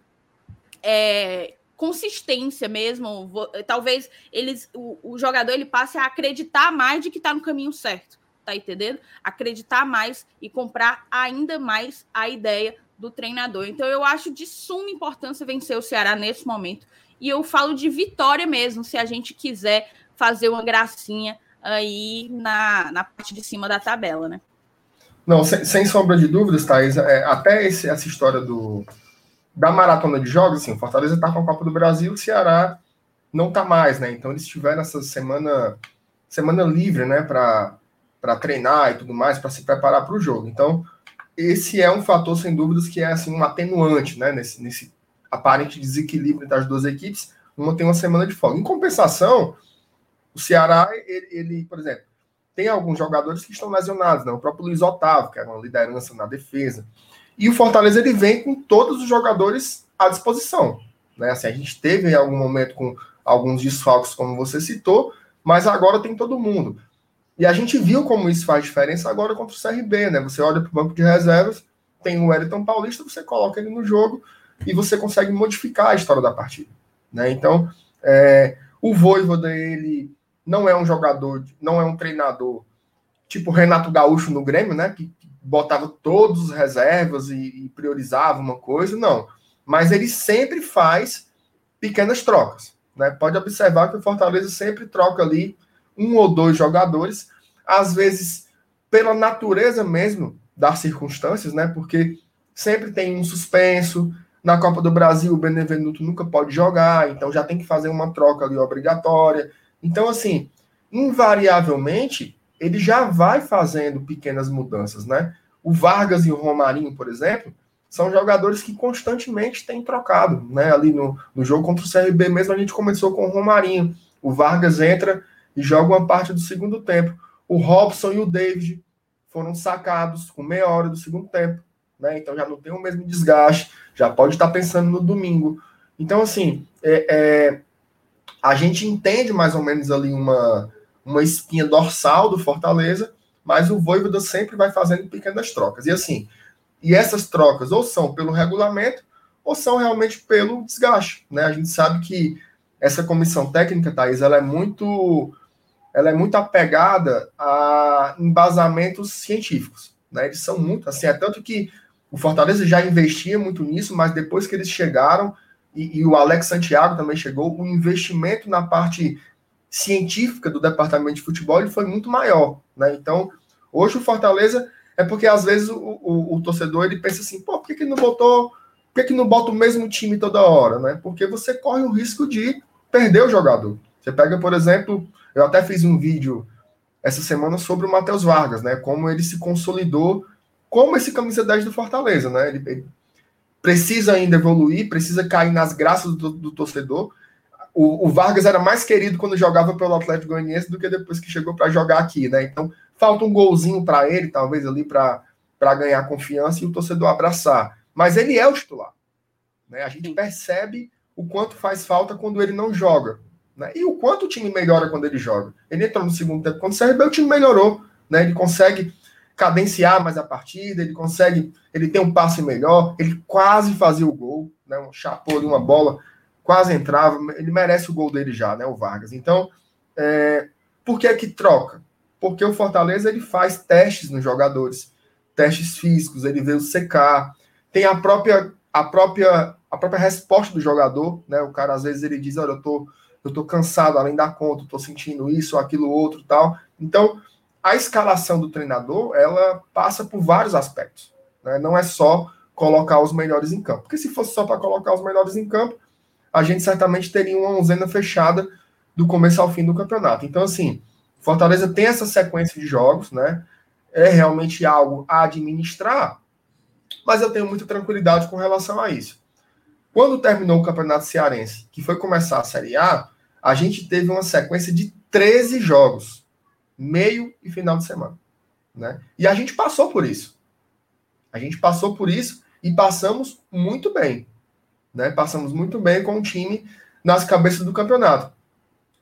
é, consistência mesmo. Talvez eles, o, o, jogador ele passe a acreditar mais de que está no caminho certo, tá entendendo? Acreditar mais e comprar ainda mais a ideia do treinador. Então eu acho de suma importância vencer o Ceará nesse momento e eu falo de vitória mesmo, se a gente quiser fazer uma gracinha aí na, na parte de cima da tabela, né? Não, sem, sem sombra de dúvidas, Thaís, é, até esse, essa história do, da maratona de jogos, assim, o Fortaleza está com a Copa do Brasil, o Ceará não está mais, né? Então eles tiveram essa semana semana livre, né, para treinar e tudo mais, para se preparar para o jogo. Então, esse é um fator, sem dúvidas, que é assim, um atenuante né, nesse, nesse aparente desequilíbrio das duas equipes, uma tem uma semana de folga. Em compensação, o Ceará, ele, ele, por exemplo, tem alguns jogadores que estão lesionados, né? o próprio Luiz Otávio, que era uma liderança na defesa. E o Fortaleza ele vem com todos os jogadores à disposição. Né? Assim, a gente teve em algum momento com alguns desfalques, como você citou, mas agora tem todo mundo. E a gente viu como isso faz diferença agora contra o CRB, né? Você olha para o banco de reservas, tem o Wellington Paulista, você coloca ele no jogo, e você consegue modificar a história da partida. Né? Então, é, o Voivoda, ele não é um jogador, não é um treinador tipo Renato Gaúcho no Grêmio, né? Que botava todos os reservas e, e priorizava uma coisa, não. Mas ele sempre faz pequenas trocas. Né? Pode observar que o Fortaleza sempre troca ali um ou dois jogadores, às vezes pela natureza mesmo das circunstâncias, né? Porque sempre tem um suspenso, na Copa do Brasil, o Benevenuto nunca pode jogar, então já tem que fazer uma troca ali obrigatória. Então, assim, invariavelmente, ele já vai fazendo pequenas mudanças, né? O Vargas e o Romarinho, por exemplo, são jogadores que constantemente têm trocado, né? Ali no, no jogo contra o CRB mesmo, a gente começou com o Romarinho. O Vargas entra e joga uma parte do segundo tempo. O Robson e o David foram sacados com meia hora do segundo tempo né? Então já não tem o mesmo desgaste, já pode estar pensando no domingo. Então, assim, é, é, a gente entende mais ou menos ali uma, uma espinha dorsal do Fortaleza, mas o Voivoda sempre vai fazendo pequenas trocas. E assim, e essas trocas ou são pelo regulamento ou são realmente pelo desgaste, né? A gente sabe que essa comissão técnica, Thaís, ela é muito ela é muito apegada a embasamentos científicos, né? Eles são muito, assim, é tanto que o Fortaleza já investia muito nisso, mas depois que eles chegaram, e, e, o Alex Santiago também chegou, o investimento na parte científica do departamento de futebol ele foi muito maior. Né? Então, hoje o Fortaleza é porque às vezes o, o, o torcedor ele pensa assim, pô, por que, que não botou, por que, que não bota o mesmo time toda hora? Né? Porque você corre o risco de perder o jogador. Você pega, por exemplo, eu até fiz um vídeo essa semana sobre o Matheus Vargas, né? Como ele se consolidou como esse camisa 10 do Fortaleza, né? Ele, ele, precisa ainda evoluir, precisa cair nas graças do, do torcedor. O, o, Vargas era mais querido quando jogava pelo Atlético Goianiense do que depois que chegou para jogar aqui, né? Então falta um golzinho para ele, talvez ali para ganhar confiança e o torcedor abraçar. Mas ele é o titular. Né? A gente percebe o quanto faz falta quando ele não joga. Né? E o quanto o time melhora quando ele joga. Ele entrou no segundo tempo. Quando o CRB, o time melhorou. Né? Ele consegue cadenciar mais a partida, ele consegue, ele tem um passe melhor, ele quase fazia o gol, né? Um chapô de uma bola, quase entrava, ele merece o gol dele já, né? O Vargas. Então, é, por que é que troca? Porque o Fortaleza ele faz testes nos jogadores, testes físicos, ele vê o secar, tem a própria a própria a própria resposta do jogador, né? O cara às vezes ele diz, olha, eu tô eu tô cansado além da conta, tô sentindo isso, aquilo outro, tal. Então, a escalação do treinador ela passa por vários aspectos. Né? Não é só colocar os melhores em campo. Porque se fosse só para colocar os melhores em campo, a gente certamente teria uma onzena fechada do começo ao fim do campeonato. Então, assim, Fortaleza tem essa sequência de jogos, né? É realmente algo a administrar, mas eu tenho muita tranquilidade com relação a isso. Quando terminou o Campeonato Cearense, que foi começar a Série A, a gente teve uma sequência de 13 jogos meio e final de semana. Né? E a gente passou por isso. A gente passou por isso e passamos muito bem. Né? Passamos muito bem com o time nas cabeças do campeonato.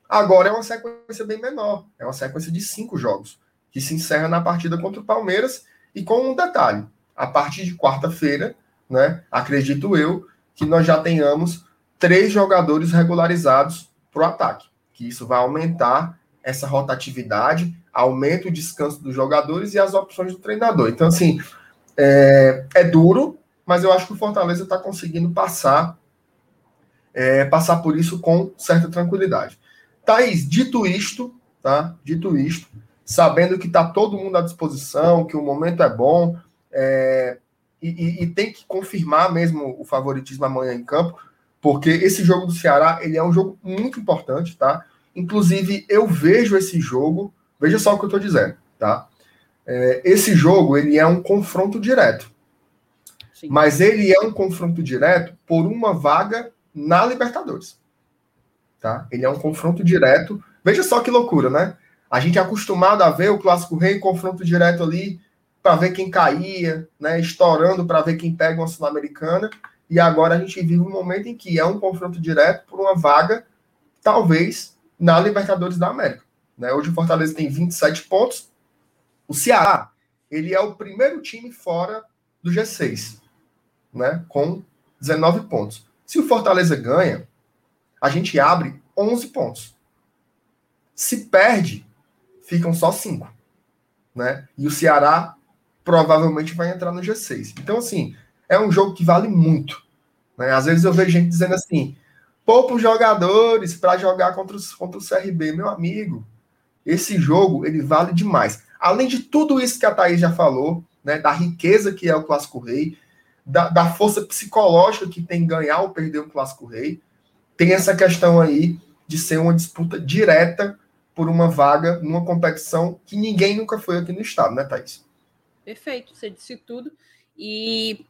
Agora é uma sequência bem menor. É uma sequência de cinco jogos, que se encerra na partida contra o Palmeiras. E com um detalhe: a partir de quarta-feira, né, acredito eu, que nós já tenhamos três jogadores regularizados para o ataque. Que isso vai aumentar essa rotatividade, aumenta o descanso dos jogadores e as opções do treinador. Então, assim, é, é duro, mas eu acho que o Fortaleza está conseguindo passar é, passar por isso com certa tranquilidade. Thaís, dito isto, tá? Dito isto, sabendo que está todo mundo à disposição, que o momento é bom, é, e, e, tem que confirmar mesmo o favoritismo amanhã em campo, porque esse jogo do Ceará ele é um jogo muito importante, tá? Inclusive, eu vejo esse jogo, veja só o que eu estou dizendo, tá? É, esse jogo, ele é um confronto direto. Sim. Mas ele é um confronto direto por uma vaga na Libertadores. Tá? Ele é um confronto direto. Veja só que loucura, né? A gente é acostumado a ver o Clássico Rei confronto direto ali para ver quem caía, né? Estourando para ver quem pega uma Sul-Americana. E agora a gente vive um momento em que é um confronto direto por uma vaga, talvez, na Libertadores da América. Né? Hoje o Fortaleza tem 27 pontos. O Ceará, ele é o primeiro time fora do G6, né? com 19 pontos. Se o Fortaleza ganha, a gente abre 11 pontos. Se perde, ficam só 5. Né? E o Ceará provavelmente vai entrar no G6. Então, assim, é um jogo que vale muito. Né? Às vezes eu vejo gente dizendo assim: poupa os jogadores para jogar contra, os, contra o CRB, meu amigo. Esse jogo ele vale demais. Além de tudo isso que a Thaís já falou, né, da riqueza que é o Clássico Rei, da, da força psicológica que tem ganhar ou perder o Clássico Rei, tem essa questão aí de ser uma disputa direta por uma vaga numa competição que ninguém nunca foi aqui no estado, né, Thaís? Perfeito, você disse tudo. E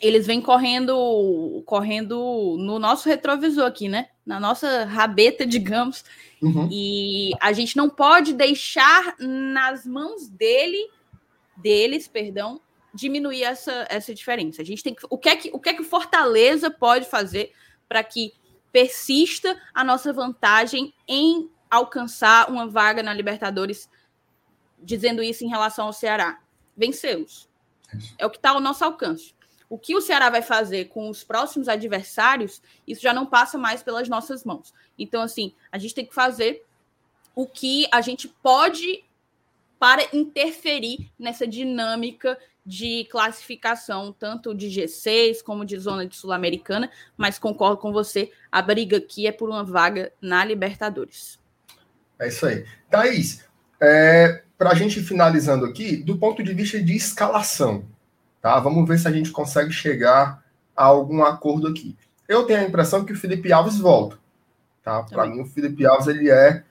eles vêm correndo, correndo no nosso retrovisor aqui, né? Na nossa rabeta, digamos. Uhum. E a gente não pode deixar nas mãos dele, deles, perdão, diminuir essa, essa diferença. A gente tem que, o que é que o que é que Fortaleza pode fazer para que persista a nossa vantagem em alcançar uma vaga na Libertadores, dizendo isso em relação ao Ceará? Vencê-los. É o que está ao nosso alcance. O que o Ceará vai fazer com os próximos adversários, isso já não passa mais pelas nossas mãos. Então, assim, a gente tem que fazer o que a gente pode para interferir nessa dinâmica de classificação, tanto de G6 como de zona de Sul-Americana, mas concordo com você, a briga aqui é por uma vaga na Libertadores. É isso aí. Thaís, é, para a gente finalizando aqui, do ponto de vista de escalação, Tá? Vamos ver se a gente consegue chegar a algum acordo aqui. Eu tenho a impressão que o Felipe Alves volta. Tá? Para mim, o Felipe Alves ele é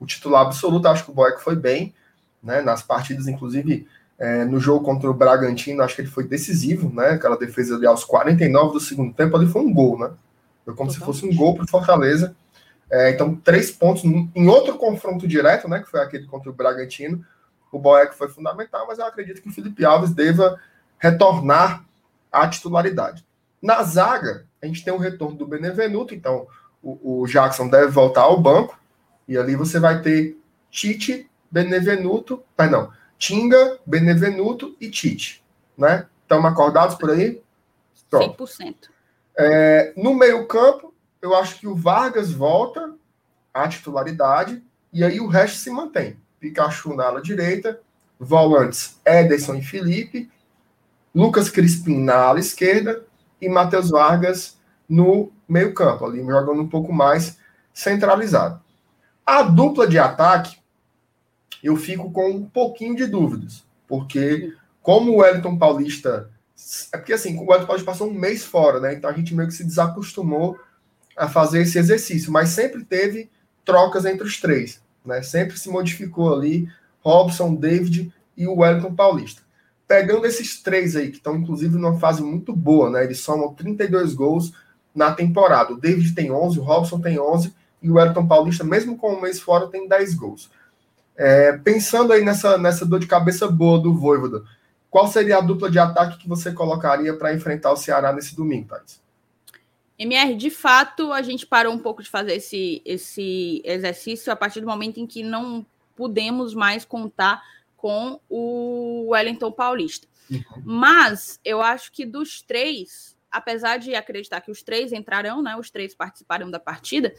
o titular absoluto. Acho que o Boeck foi bem né? nas partidas, inclusive é, no jogo contra o Bragantino. Acho que ele foi decisivo. Né? Aquela defesa ali aos 49 do segundo tempo ali foi um gol. Né? Foi como Totalmente. se fosse um gol para o Fortaleza. É, então, três pontos em outro confronto direto, né? que foi aquele contra o Bragantino. O Boeck foi fundamental, mas eu acredito que o Felipe Alves deva retornar à titularidade. Na zaga, a gente tem o retorno do Benevenuto, então o, o Jackson deve voltar ao banco, e ali você vai ter Tite, Benevenuto, perdão, Tinga, Benevenuto e Tite, né? Estão acordados por aí? Pronto. 100%. É, no meio campo, eu acho que o Vargas volta à titularidade, e aí o resto se mantém. Pikachu na ala direita, volantes Ederson e Felipe, Lucas Crispim na ala esquerda e Matheus Vargas no meio campo, ali jogando um pouco mais centralizado. A dupla de ataque, eu fico com um pouquinho de dúvidas, porque como o Wellington Paulista. É porque assim, o Wellington Paulista passou um mês fora, né? Então a gente meio que se desacostumou a fazer esse exercício, mas sempre teve trocas entre os três, né? Sempre se modificou ali Robson, David e o Wellington Paulista. Pegando esses três aí, que estão inclusive numa fase muito boa, né? Eles somam 32 gols na temporada. O David tem 11, o Robson tem 11 e o Wellington Paulista, mesmo com um mês fora, tem 10 gols. É, pensando aí nessa, nessa dor de cabeça boa do Voivoda, qual seria a dupla de ataque que você colocaria para enfrentar o Ceará nesse domingo, Thais? MR, de fato, a gente parou um pouco de fazer esse, esse exercício a partir do momento em que não pudemos mais contar com o Wellington Paulista. Uhum. Mas eu acho que dos três, apesar de acreditar que os três entrarão, né? Os três participarão da partida.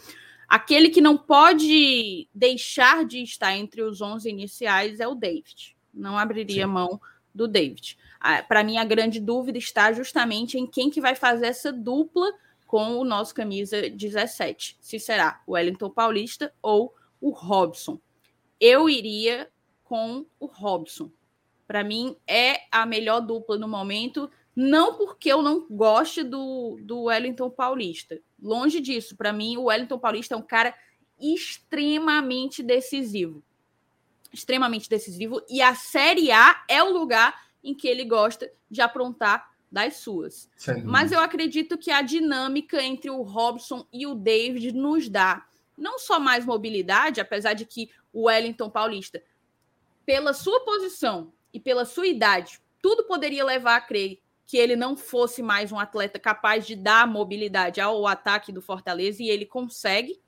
Aquele que não pode deixar de estar entre os 11 iniciais é o David. Não abriria Sim. mão do David. Para mim, a grande dúvida está justamente em quem que vai fazer essa dupla com o nosso camisa 17. Se será o Wellington Paulista ou o Robson. Eu iria com o Robson. Para mim, é a melhor dupla no momento. Não porque eu não goste do, do Wellington Paulista. Longe disso. Para mim, o Wellington Paulista é um cara extremamente decisivo. Extremamente decisivo. E a Série A é o lugar em que ele gosta de aprontar das suas. Sim. Mas eu acredito que a dinâmica entre o Robson e o David nos dá não só mais mobilidade, apesar de que o Wellington Paulista, pela sua posição e pela sua idade, tudo poderia levar a crer que ele não fosse mais um atleta capaz de dar mobilidade ao ataque do Fortaleza e ele consegue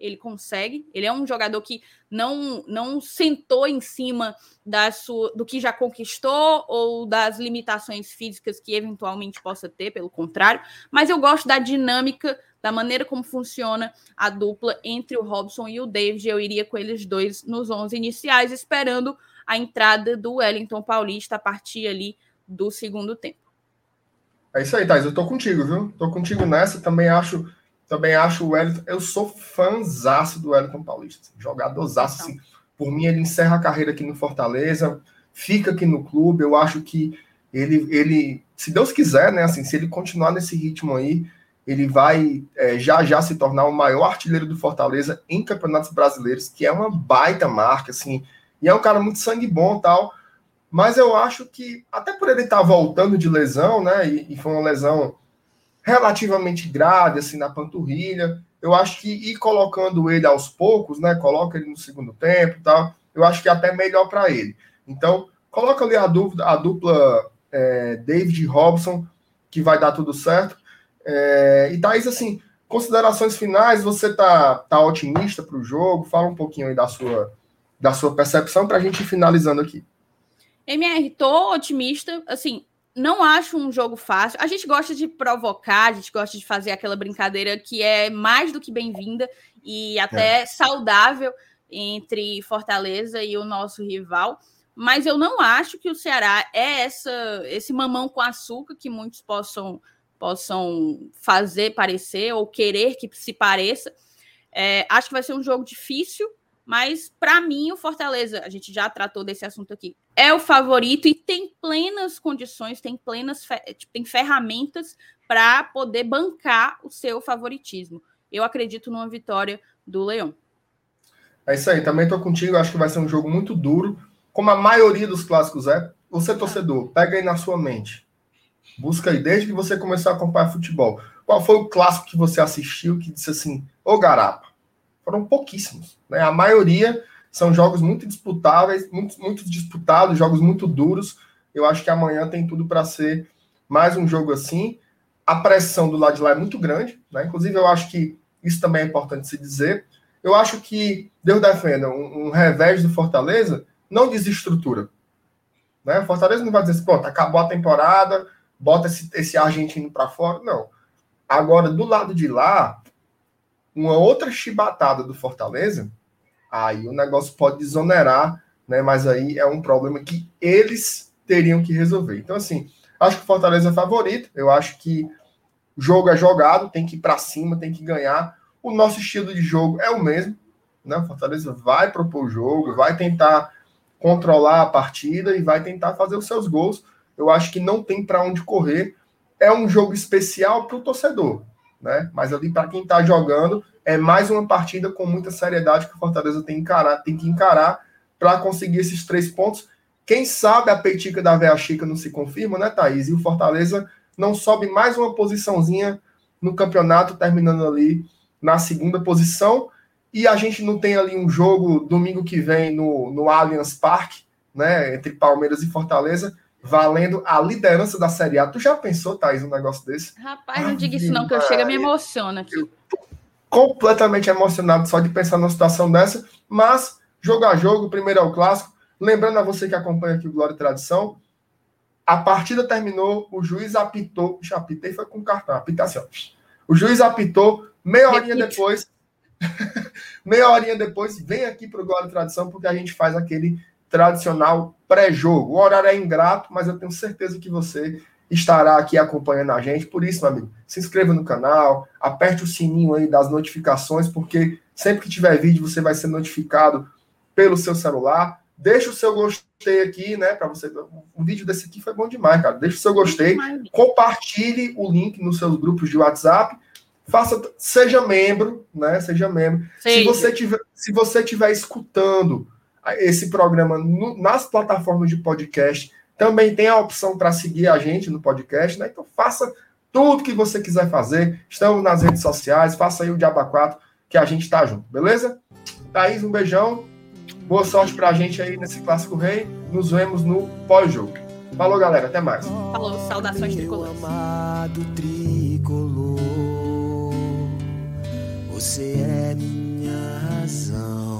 ele consegue. Ele é um jogador que não não sentou em cima da sua, do que já conquistou ou das limitações físicas que eventualmente possa ter, pelo contrário. Mas eu gosto da dinâmica, da maneira como funciona a dupla entre o Robson e o David. Eu iria com eles dois nos 11 iniciais, esperando a entrada do Wellington Paulista a partir ali do segundo tempo. É isso aí, Thais. Eu tô contigo, viu? Tô contigo nessa. Também acho também acho o Wellington. Eu sou fãzaço do Wellington Paulista. Assim, jogadorzaço, assim. Por mim, ele encerra a carreira aqui no Fortaleza, fica aqui no clube. Eu acho que ele, ele se Deus quiser, né? Assim, se ele continuar nesse ritmo aí, ele vai é, já já se tornar o maior artilheiro do Fortaleza em campeonatos brasileiros, que é uma baita marca, assim. E é um cara muito sangue bom tal. Mas eu acho que, até por ele estar tá voltando de lesão, né? E, e foi uma lesão relativamente grave, assim, na panturrilha. Eu acho que ir colocando ele aos poucos, né? Coloca ele no segundo tempo tal. Eu acho que é até melhor para ele. Então, coloca ali a, dúvida, a dupla é, David Robson, que vai dar tudo certo. É, e Thaís, assim, considerações finais, você tá, tá otimista para o jogo? Fala um pouquinho aí da sua, da sua percepção para a gente ir finalizando aqui. MR, tô otimista. Assim, não acho um jogo fácil. A gente gosta de provocar, a gente gosta de fazer aquela brincadeira que é mais do que bem-vinda e até é. saudável entre Fortaleza e o nosso rival. Mas eu não acho que o Ceará é essa, esse mamão com açúcar que muitos possam, possam fazer parecer ou querer que se pareça. É, acho que vai ser um jogo difícil, mas, para mim, o Fortaleza, a gente já tratou desse assunto aqui, é o favorito e tem plenas condições, tem plenas tipo, tem ferramentas para poder bancar o seu favoritismo. Eu acredito numa vitória do Leão. É isso aí, também estou contigo. Acho que vai ser um jogo muito duro, como a maioria dos clássicos é. Você, torcedor, pega aí na sua mente. Busca aí, desde que você começou a acompanhar futebol. Qual foi o clássico que você assistiu que disse assim, ô garapa? foram pouquíssimos. Né? A maioria são jogos muito disputáveis, muito, muito disputados, jogos muito duros. Eu acho que amanhã tem tudo para ser mais um jogo assim. a pressão do lado de lá é muito grande, né? Inclusive, eu acho que isso também é importante se dizer. Eu acho que Deus defenda um, um revés do Fortaleza não desestrutura. Né? Fortaleza não vai dizer assim, pronto, acabou a temporada, bota esse, esse argentino para fora. Não. Agora, do lado de lá, uma outra chibatada do Fortaleza, aí o negócio pode desonerar, né? Mas aí é um problema que eles teriam que resolver. Então, assim, acho que o Fortaleza é favorito. Eu acho que o jogo é jogado, tem que ir para cima, tem que ganhar. O nosso estilo de jogo é o mesmo. Né? O Fortaleza vai propor o jogo, vai tentar controlar a partida e vai tentar fazer os seus gols. Eu acho que não tem para onde correr. É um jogo especial para o torcedor, né? Mas ali para quem está jogando é mais uma partida com muita seriedade que o Fortaleza tem, encarar, tem que encarar para conseguir esses três pontos. Quem sabe a peitica da Véia Chica não se confirma, né, Thaís? E o Fortaleza não sobe mais uma posiçãozinha no campeonato, terminando ali na segunda posição e a gente não tem ali um jogo domingo que vem no, no Allianz Parque, né, entre Palmeiras e Fortaleza, valendo a liderança da Série A. Tu já pensou, Thaís, um negócio desse? Rapaz, não diga isso não, que eu chego e me emociona aqui. completamente emocionado só de pensar numa situação dessa, mas jogo a jogo, primeiro é o clássico. Lembrando a você que acompanha aqui o Glória e Tradição, a partida terminou, o juiz apitou, já apitei foi com cartão, apita assim, ó. O juiz apitou, meia horinha depois, Meia horinha depois, vem aqui para o Glória e Tradição, porque a gente faz aquele tradicional pré-jogo. O horário é ingrato, mas eu tenho certeza que você estará aqui acompanhando a gente. Por isso, meu amigo, se inscreva no canal, aperte o sininho aí das notificações, porque sempre que tiver vídeo você vai ser notificado pelo seu celular. Deixa o seu gostei aqui, né? Para você. O vídeo desse aqui foi bom demais, cara. Deixa o seu gostei. Compartilhe o link nos seus grupos de WhatsApp faça, seja membro, né? Seja membro. Se você tiver, se você tiver escutando esse programa no, nas plataformas de podcast, também tem a opção para seguir a gente no podcast, né? Então faça tudo que você quiser fazer. Estamos nas redes sociais, faça aí o Diaba 4, que a gente tá junto, beleza? Thaís, um beijão. Boa sorte pra gente aí nesse Clássico Rei. Nos vemos no pós-jogo. Falou, galera. Até mais. Falou, saudações tricolores. Você é minha razão,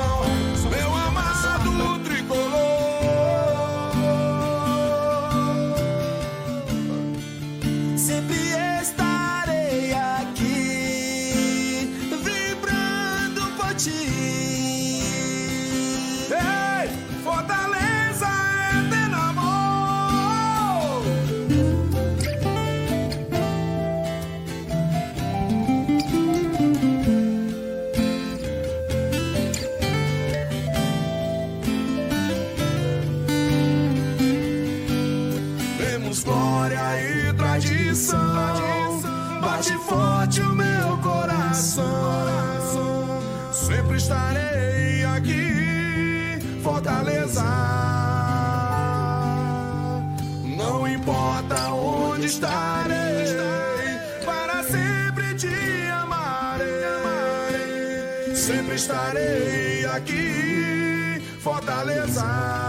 estarei aqui, Fortaleza.